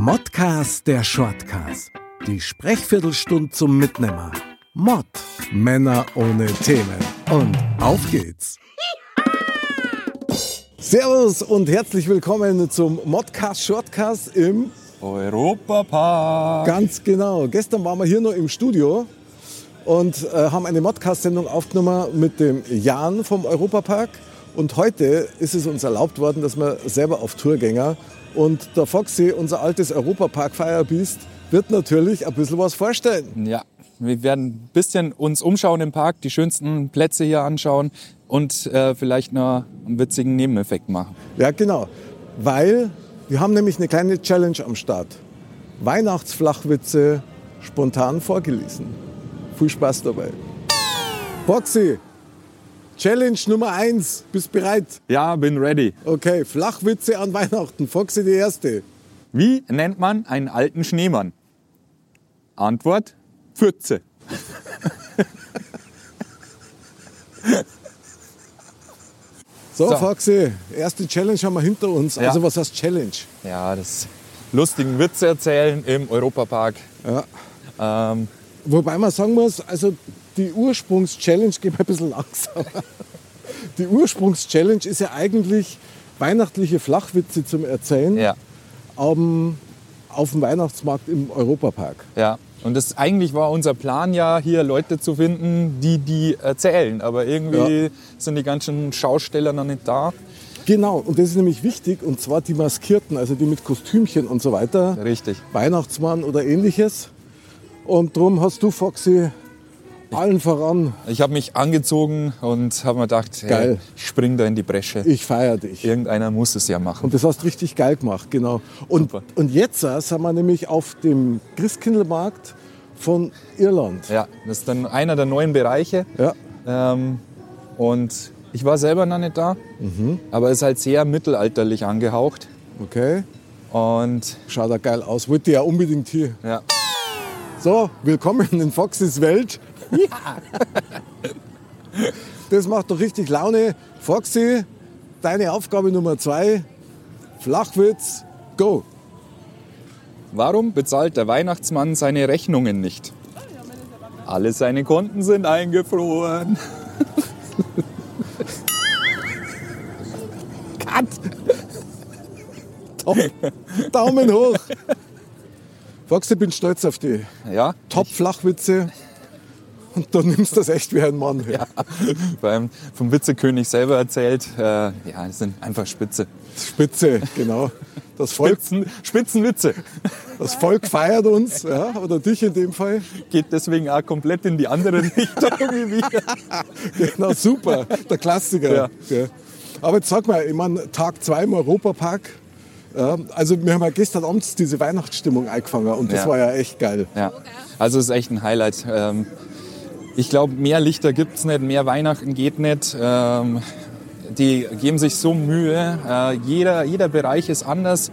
Modcast der Shortcast. Die Sprechviertelstunde zum Mitnehmer. Mod. Männer ohne Themen. Und auf geht's. Servus und herzlich willkommen zum Modcast Shortcast im Europapark. Ganz genau. Gestern waren wir hier noch im Studio und äh, haben eine Modcast-Sendung aufgenommen mit dem Jan vom Europapark. Und heute ist es uns erlaubt worden, dass wir selber auf Tour gehen. Und der Foxy, unser altes Europapark Firebeast, wird natürlich ein bisschen was vorstellen. Ja, wir werden ein bisschen uns umschauen im Park, die schönsten Plätze hier anschauen und äh, vielleicht noch einen witzigen Nebeneffekt machen. Ja, genau. Weil wir haben nämlich eine kleine Challenge am Start. Weihnachtsflachwitze spontan vorgelesen. Viel Spaß dabei. Foxy, Challenge Nummer eins. Bist bereit? Ja, bin ready. Okay, Flachwitze an Weihnachten. Foxy die erste. Wie nennt man einen alten Schneemann? Antwort: Pfütze. So, So. Foxy, erste Challenge haben wir hinter uns. Ja. Also was heißt Challenge? Ja, das lustigen Witze erzählen im Europapark. Ja. Ähm, Wobei man sagen muss, also die Ursprungs-Challenge geht mir ein bisschen langsamer. Die Ursprungs-Challenge ist ja eigentlich weihnachtliche Flachwitze zum Erzählen ja, ähm, auf dem Weihnachtsmarkt im Europapark. ja. Und das eigentlich war unser Plan ja, hier Leute zu finden, die die erzählen. Aber irgendwie Ja. sind die ganzen Schausteller noch nicht da. Genau, und das ist nämlich wichtig, und zwar die Maskierten, also die mit Kostümchen und so weiter. Richtig. Weihnachtsmann oder ähnliches. Und darum hast du, Foxy, allen voran, Ich habe mich angezogen und habe mir gedacht, hey, Geil. ich spring da in die Bresche. ich feiere dich. Irgendeiner muss es ja machen. Und das hast du richtig geil gemacht, genau. Und, Super. und jetzt äh, sind wir nämlich auf dem Christkindlmarkt von Irland. Ja, das ist dann einer der neuen Bereiche. Ja. Ähm, und ich war selber noch nicht da, Mhm. aber es ist halt sehr mittelalterlich angehaucht. Okay. Und Schaut da geil aus. Wollte ja unbedingt hier. ja, So, willkommen in Foxys Welt. Das macht doch richtig Laune. Foxy, deine Aufgabe Nummer zwei. Flachwitz, go. warum bezahlt der Weihnachtsmann seine Rechnungen nicht? Alle seine Konten sind eingefroren. Daumen hoch. Foxy, bin stolz auf die Ja, Top-Flachwitze. Und du nimmst das echt wie ein Mann. Ja. beim, vom Witzekönig selber erzählt. Äh, ja, das sind einfach Spitze. Spitze, genau. Das Volk, Spitzen, Spitzenwitze. das Volk feiert uns, ja, oder dich in dem Fall. Geht deswegen auch komplett in die andere Richtung wie wir. Genau, super. Der Klassiker. Ja. Ja. Aber jetzt sag mal, ich meine, Tag zwei im Europapark. Ja, also wir haben ja gestern Abend diese Weihnachtsstimmung eingefangen und das Ja. war ja echt geil. Ja, also es ist echt ein Highlight. Ähm, ich glaube, mehr Lichter gibt's nicht, mehr Weihnachten geht nicht. Ähm, die geben sich so Mühe. Äh, jeder, jeder Bereich ist anders.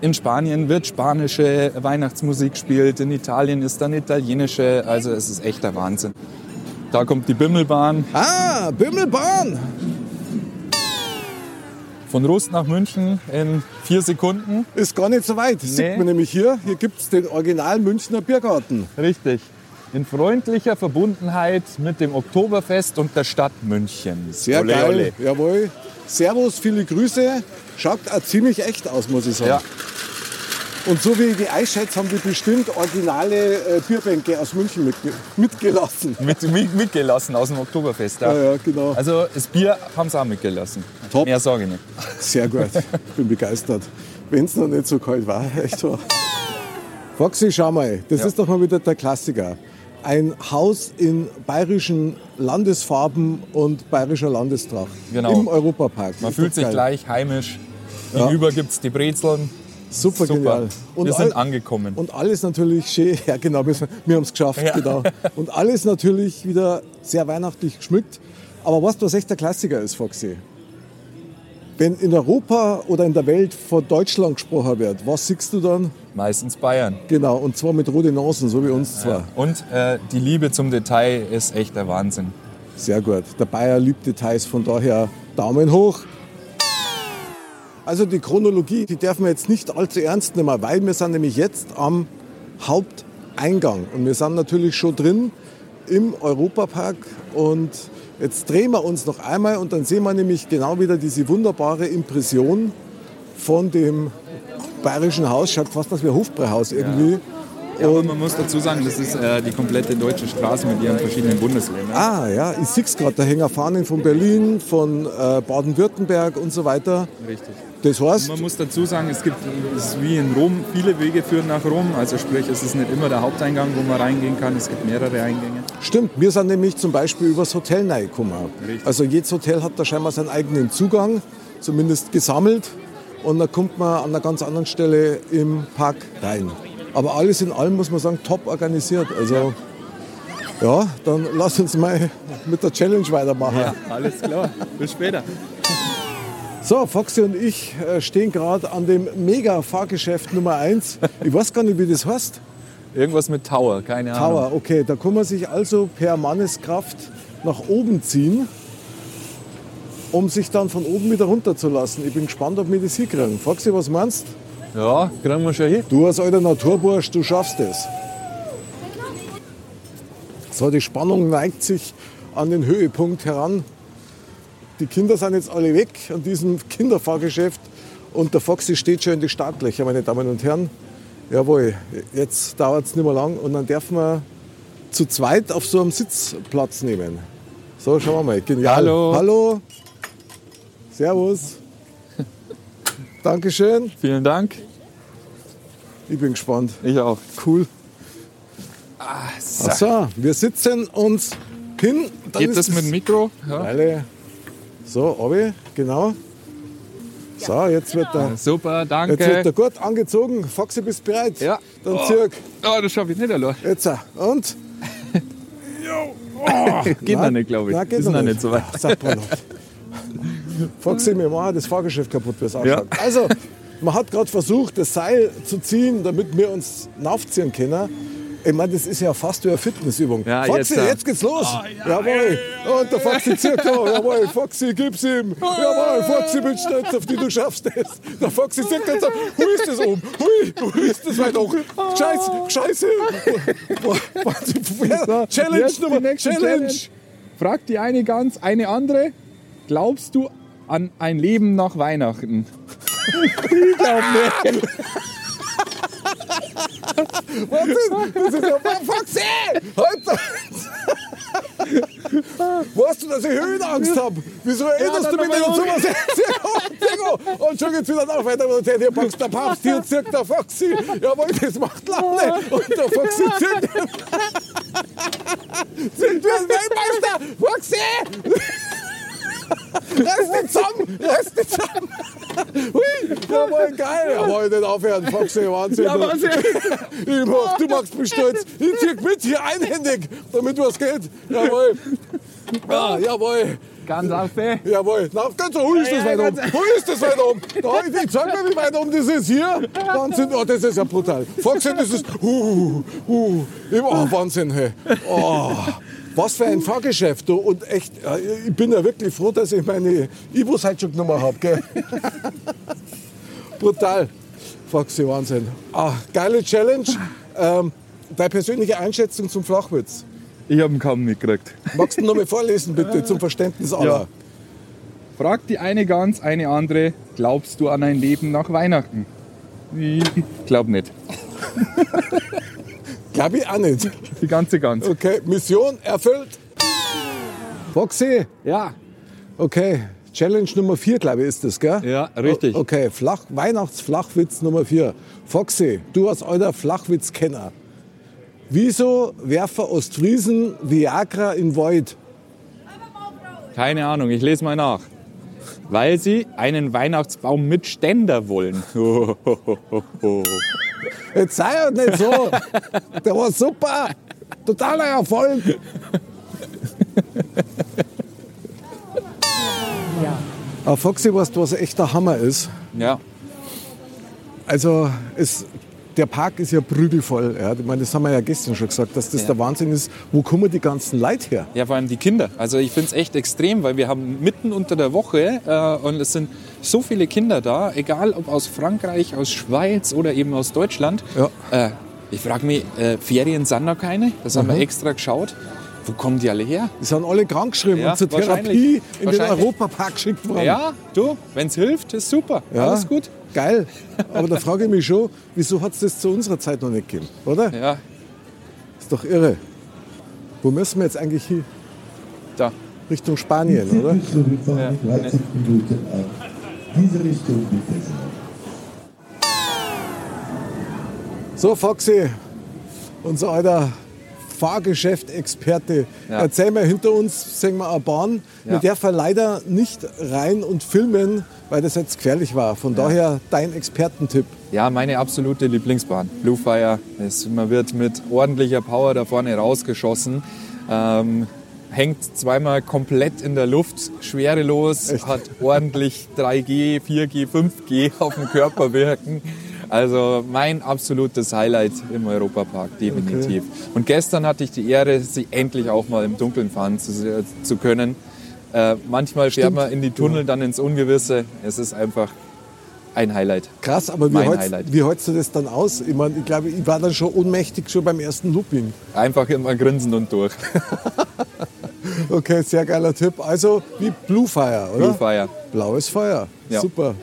In Spanien wird spanische Weihnachtsmusik gespielt, in Italien ist dann italienische. Also es ist echt der Wahnsinn. Da kommt die Bimmelbahn Ah, Bimmelbahn. von Rust nach München in vier Sekunden. Ist gar nicht so weit. Nee. sieht man nämlich hier. Hier gibt es den Original Münchner Biergarten. Richtig. In freundlicher Verbundenheit mit dem Oktoberfest und der Stadt München. Sehr Ole, geil. ole. Jawohl. Servus, viele Grüße. Schaut auch ziemlich echt aus, muss ich sagen. Ja, Und so wie ich die einschätze, haben die bestimmt originale äh, Bierbänke aus München mitge mitgelassen. mit, mit, mitgelassen aus dem Oktoberfest. Ja. Ja, ja, genau. Also das Bier haben sie auch mitgelassen. Top. Mehr sage ich nicht. Sehr gut. Ich bin begeistert. Wenn es noch nicht so kalt war. Echt wahr. Foxy, schau mal. Das Ja. ist doch mal wieder der Klassiker. Ein Haus in bayerischen Landesfarben und bayerischer Landestracht Genau. im Europapark. Man fühlt sich geil. gleich heimisch. Ja. Gegenüber gibt es die Brezeln. Super, genial. Wir sind all- angekommen. Und alles natürlich schön, ja genau, wir, wir haben es geschafft, Ja. genau. Und alles natürlich wieder sehr weihnachtlich geschmückt. Aber was, was echt der Klassiker ist, Foxy? Wenn in Europa oder in der Welt von Deutschland gesprochen wird, was siehst du dann? Meistens Bayern. Genau, und zwar mit roten Nasen, so wie uns zwar. Und äh, die Liebe zum Detail ist echt der Wahnsinn. Sehr gut. Der Bayer liebt Details, von daher Daumen hoch. Also die Chronologie, die dürfen wir jetzt nicht allzu ernst nehmen, weil wir sind nämlich jetzt am Haupteingang. Und wir sind natürlich schon drin im Europapark und jetzt drehen wir uns noch einmal und dann sehen wir nämlich genau wieder diese wunderbare Impression von dem bayerischen Haus. Schaut fast aus wie ein Hofbräuhaus irgendwie. Ja, aber man muss dazu sagen, das ist äh, die komplette deutsche Straße mit ihren verschiedenen Bundesländern. Ah ja, ich sehe es gerade, da hängen Fahnen von Berlin, von äh, Baden-Württemberg und so weiter. Richtig. Das heißt, Man muss dazu sagen, es gibt, es ist wie in Rom, viele Wege führen nach Rom. Also sprich, es ist nicht immer der Haupteingang, wo man reingehen kann. Es gibt mehrere Eingänge. stimmt, wir sind nämlich zum Beispiel übers Hotel reingekommen. Richtig. Also jedes Hotel hat da scheinbar seinen eigenen Zugang, zumindest gesammelt. Und da kommt man an einer ganz anderen Stelle im Park rein. Aber alles in allem muss man sagen, top organisiert. Also ja, dann lass uns mal mit der Challenge weitermachen. alles klar. Bis später. So, Foxy und ich äh, stehen gerade an dem Mega-Fahrgeschäft Nummer 1. Ich weiß gar nicht, wie das heißt. Irgendwas mit Tower, keine Ahnung. Tower, okay. Da kann man sich also per Manneskraft nach oben ziehen, um sich dann von oben wieder runterzulassen. Ich bin gespannt, ob wir das hinkriegen. Foxy, was meinst Ja, kriegen wir schon hin. du? als alter Naturbursch, du schaffst es. So, die Spannung neigt sich an den Höhepunkt heran. Die Kinder sind jetzt alle weg an diesem Kinderfahrgeschäft und der Foxy steht schon in die Startlöcher, meine Damen und Herren. Jawohl, jetzt dauert es nicht mehr lang und dann dürfen wir zu zweit auf so einem Sitz Platz nehmen. So, schauen wir mal. Genial. Hallo. Hallo. Servus. Dankeschön. Vielen Dank. Ich bin gespannt. Ich auch. Cool. So. Ach so, wir sitzen uns hin. Dann Geht ist das mit dem Mikro? Ja. So, Obi, genau. So, jetzt wird er, Super, jetzt wird danke. er gut angezogen. Foxy, bist du bereit? Ja. Dann zirk. Oh, das schaffe ich nicht allein. Jetzt. äh, Und? Geht noch nicht, glaube ich. Nein, geht ist noch noch nicht. nicht so weit. Mal. Foxy, wir machen das Fahrgeschäft kaputt, wie es ausschaut. Also, man hat gerade versucht, das Seil zu ziehen, damit wir uns aufziehen können. Ich meine, das ist ja fast wie eine Fitnessübung. Ja, Foxy, jetzt, äh, jetzt geht's los. Jawohl. Und der Foxy zirkt da. Jawohl, Foxy, gib's ihm. Jawohl, Foxy, bin stolz auf dich, du schaffst es. Der Foxy zirkt jetzt ab. Hui ist das oben? Hui, hui ist das weit hoch? Scheiße, scheiße. Boah, Challenge die Nummer, nächste Challenge. Fragt die eine ganz, eine andere. Glaubst du an ein Leben nach Weihnachten? ich glaube nicht. Wahnsinn, das ist ja Foxy! Halt! Weißt du, dass ich Höhenangst habe? Wieso erinnerst Ja, du mich denn an sowas? Sehr gut. Und schon geht's wieder nach, weiter und erzählt, hier packst der Papst, hier zirkt der Foxy. Jawohl, das macht Laune. Und der Foxy zirkt. Zirkt wie ein Weltmeister. Foxy! Reiß dich zusammen! Reiß dich zusammen! Hui, jawohl, geil! Jawohl, nicht aufhören, Foxy, Wahnsinn. Ja, du. Wahnsinn. Ich mach, du machst mich stolz. Ich zieh mit hier einhändig, damit was geht. Jawohl. Ah, jawohl. Ganz auf ey. Jawohl. Na, ganz so, hui ist das Ja, ja, weit oben. Hui ist das weit oben. Da, ich, ich sag mir, wie weit oben das ist. Hier. Wahnsinn. Oh, das ist ja brutal. Foxy, das ist. Uh, uh. Oh, Wahnsinn, hey. Oh. Was für ein Fahrgeschäft. Du. Und echt, äh, ich bin ja wirklich froh, dass ich meine genommen habe. Gell? Brutal. Foxy, Wahnsinn. Ah, geile Challenge. Ähm, deine persönliche Einschätzung zum Flachwitz. Ich habe ihn kaum mitgekriegt. Magst du noch mal vorlesen, bitte, zum Verständnis aller? Ja. Fragt die eine ganz, eine andere. Glaubst du an ein Leben nach Weihnachten? Ich glaube nicht. Glaube ich auch nicht. Die ganze Gans. Okay, Mission erfüllt. Foxy, Ja. okay. Challenge Nummer 4, glaube ich, ist das, gell? Ja, richtig. O- Okay, Flach, Weihnachtsflachwitz Nummer 4. Foxy, du als alter Flachwitzkenner. Wieso werfen Ostfriesen Viagra in Void? Keine Ahnung, ich lese mal nach. Weil sie einen Weihnachtsbaum mit Ständer wollen. Jetzt sei ja nicht so. Der war super. Totaler Erfolg. Aber Foxy, weißt du, was echt der Hammer ist? ja, Also es, der Park ist ja prügelvoll. Ja. Ich meine, das haben wir ja gestern schon gesagt, dass das Ja. der Wahnsinn ist. Wo kommen die ganzen Leute her? Ja, vor allem die Kinder. Also ich finde es echt extrem, weil wir haben mitten unter der Woche äh, und es sind so viele Kinder da, egal ob aus Frankreich, aus Schweiz oder eben aus Deutschland. Ja. Äh, ich frage mich, äh, Ferien sind noch keine? Das haben wir extra geschaut. Wo kommen die alle her? Die sind alle krankgeschrieben Ja, und zur. Therapie in den. Europapark geschickt worden. Ja, du, wenn es hilft, ist super. Ja, Alles gut. Geil. Aber da frage ich mich schon, wieso hat es das zu unserer Zeit noch nicht gegeben? Oder? Ja, Ist doch irre. Wo müssen wir jetzt eigentlich hin? da. Richtung Spanien, oder? Zurückfahren in 30 Minuten an. Diese Richtung bitte. So, Foxy, unser alter Fahrgeschäft-Experte. Ja. Erzähl mal, hinter uns sehen wir eine Bahn. Ja. Mit der wir leider nicht rein und filmen, weil das jetzt gefährlich war. Von daher dein Expertentipp. Ja, meine absolute Lieblingsbahn. Blue Fire. Es, man wird mit ordentlicher Power da vorne rausgeschossen. Ähm, hängt zweimal komplett in der Luft, schwerelos, Echt? hat ordentlich 3G, 4G, 5G auf dem Körper wirken. Also mein absolutes Highlight im Europapark, definitiv. Und gestern hatte ich die Ehre, sie endlich auch mal im Dunkeln fahren zu, zu können. Äh, manchmal fährt Stimmt. man in die Tunnel, dann ins Ungewisse. Es ist einfach ein Highlight. Krass, aber wie Mein holst, wie holst du das dann aus? Ich meine, ich glaube, ich war dann schon ohnmächtig schon beim ersten Looping. Einfach immer grinsen und durch. Okay, sehr geiler Tipp. Also wie Blue Fire, oder? Blue Fire. Blaues Feuer. Ja. Super.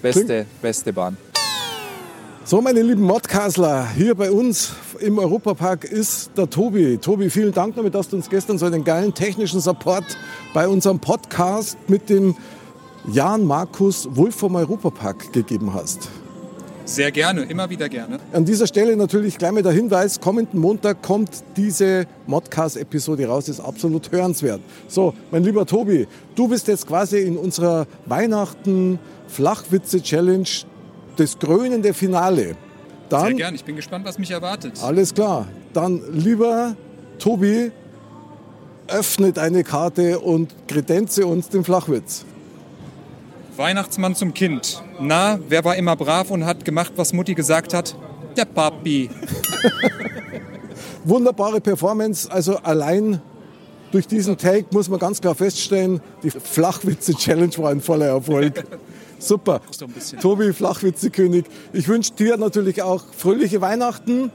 Beste, beste Bahn. So, meine lieben Modcastler, hier bei uns im Europapark ist der Tobi. Tobi, vielen Dank damit, dass du uns gestern so einen geilen technischen Support bei unserem Podcast mit dem Jan Markus Wolf vom Europapark gegeben hast. Sehr gerne, immer wieder gerne. An dieser Stelle natürlich gleich mal der Hinweis, kommenden Montag kommt diese Modcast-Episode raus, ist absolut hörenswert. So, mein lieber Tobi, du bist jetzt quasi in unserer Weihnachten-Flachwitze-Challenge das krönende Finale. Sehr Dann, gerne. Ich bin gespannt, was mich erwartet. alles klar, dann lieber Tobi, öffne deine Karte und kredenze uns den Flachwitz. Weihnachtsmann zum Kind. Na, wer war immer brav und hat gemacht, was Mutti gesagt hat? Der Papi. Wunderbare Performance, also allein durch diesen Take muss man ganz klar feststellen, die Flachwitze-Challenge war ein voller Erfolg. Super. So ein bisschen. Tobi, Flachwitze-König. Ich wünsche dir natürlich auch fröhliche Weihnachten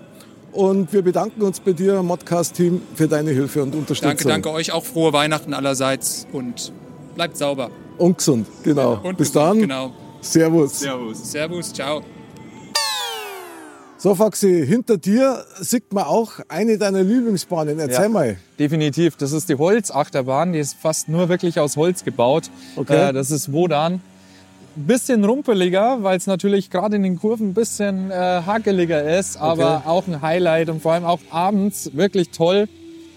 und wir bedanken uns bei dir, Modcast-Team, für deine Hilfe und Unterstützung. Danke, danke euch. Auch frohe Weihnachten allerseits und bleibt sauber. Und gesund, genau. Und Bis gesund, dann. Genau. Servus. Servus. Servus, ciao. So, Foxy, hinter dir sieht man auch eine deiner Lieblingsbahnen. Erzähl Ja. mal. Definitiv. Das ist die Holzachterbahn. Die ist fast nur wirklich aus Holz gebaut. Okay. Äh, das ist Wodan. Ein bisschen rumpeliger, weil es natürlich gerade in den Kurven ein bisschen äh, hakeliger ist, aber auch ein Highlight und vor allem auch abends wirklich toll,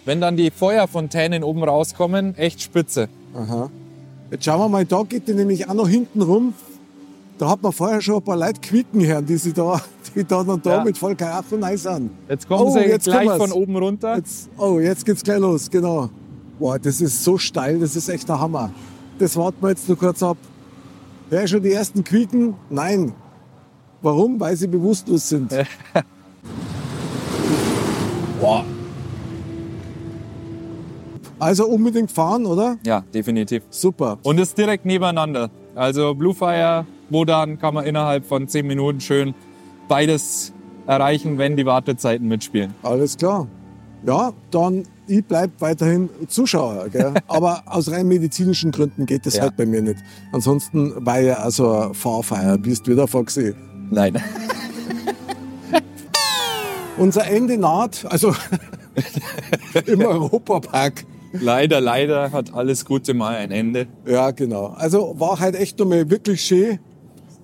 wenn dann die Feuerfontänen oben rauskommen. Echt spitze. Jetzt schauen wir mal, da geht die nämlich auch noch hinten rum. Da hat man vorher schon ein paar Leute quieken hören, die, sie da, die da noch da Ja. mit voll Karacho und Eis an. Jetzt kommen Oh, sie jetzt gleich von oben runter. Jetzt, oh, jetzt geht's gleich los, genau. Boah, das ist so steil, das ist echt der Hammer. Das warten wir jetzt nur kurz ab. Ja, schon die ersten quieken? Nein. Warum? Weil sie bewusstlos sind. Boah. Also unbedingt fahren, oder? Ja, definitiv. Super. Und ist direkt nebeneinander. Also Blue Fire, Wodan kann man innerhalb von 10 Minuten schön beides erreichen, wenn die Wartezeiten mitspielen. Alles klar. Ja, dann ich bleib weiterhin Zuschauer. Gell? Aber aus rein medizinischen Gründen geht das Ja. halt bei mir nicht. Ansonsten war ja also ein Fahrfeier, bist wieder Foxy. Nein. Unser Ende naht, also im Europapark. leider, leider hat alles Gute mal ein Ende. Ja, genau. Also war halt echt nochmal wirklich schön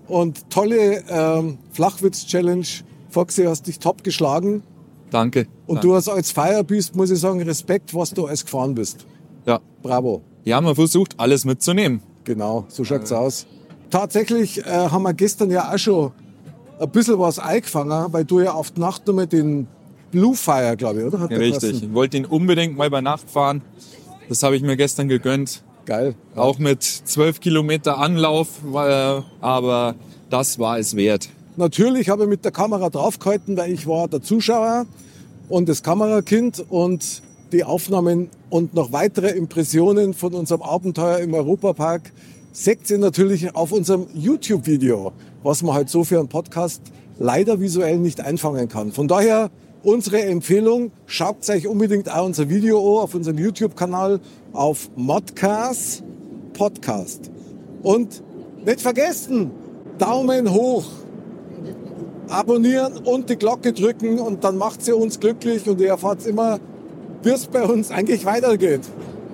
und tolle ähm, Flachwitz-Challenge. Foxy, hast dich top geschlagen. Danke. Und Danke. du als als Feier bist, muss ich sagen, Respekt, was du alles gefahren bist. Ja. Bravo. ja, man versucht alles mitzunehmen. Genau, so schaut's aus. Tatsächlich äh, haben wir gestern ja auch schon ein bisschen was eingefangen, weil du ja auf die Nacht nochmal den Blue Fire, glaube ich, oder? Hat Ja, richtig. Ich wollte ihn unbedingt mal bei Nacht fahren. Das habe ich mir gestern gegönnt. Geil. Auch mit 12 Kilometer Anlauf, äh, aber das war es wert. Natürlich habe ich mit der Kamera draufgehalten, weil ich war der Zuschauer und das Kamerakind und die Aufnahmen und noch weitere Impressionen von unserem Abenteuer im Europapark seht ihr natürlich auf unserem YouTube-Video, was man halt so für einen Podcast leider visuell nicht einfangen kann. Von daher unsere Empfehlung, schaut euch unbedingt auch unser Video an auf unserem YouTube-Kanal auf Modcast Podcast. Und nicht vergessen, Daumen hoch abonnieren und die Glocke drücken und dann macht sie uns glücklich und ihr erfahrt immer, wie es bei uns eigentlich weitergeht.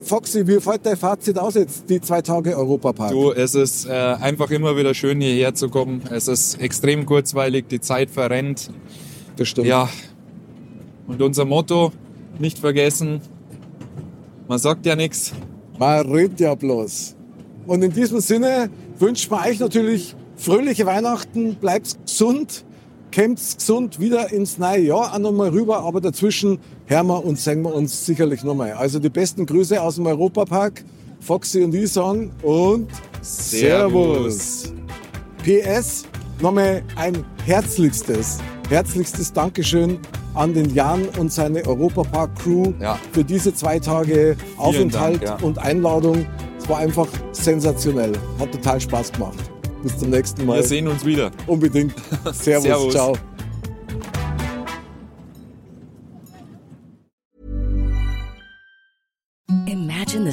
Foxy, wie fällt dein Fazit aus jetzt, die zwei Tage Europapark? Du, es ist äh, einfach immer wieder schön, hierher zu kommen. Es ist extrem kurzweilig, die Zeit verrennt. das stimmt. Ja. Und unser Motto, nicht vergessen, man sagt ja nichts. Man redet ja bloß. Und in diesem Sinne wünschen wir euch natürlich fröhliche Weihnachten, bleibt gesund, kommt gesund wieder ins neue Jahr auch nochmal rüber, aber dazwischen hören wir und sehen wir uns sicherlich nochmal. Also die besten Grüße aus dem Europapark, Foxy und ich sagen und Servus. PS, nochmal ein herzlichstes, herzlichstes Dankeschön an den Jan und seine Europapark-Crew Ja. für diese zwei Tage Aufenthalt Dank, ja. und Einladung. Es war einfach sensationell. Hat total Spaß gemacht. Bis zum nächsten Mal. Wir sehen uns wieder. Unbedingt. Servus, Servus. ciao. Imagine the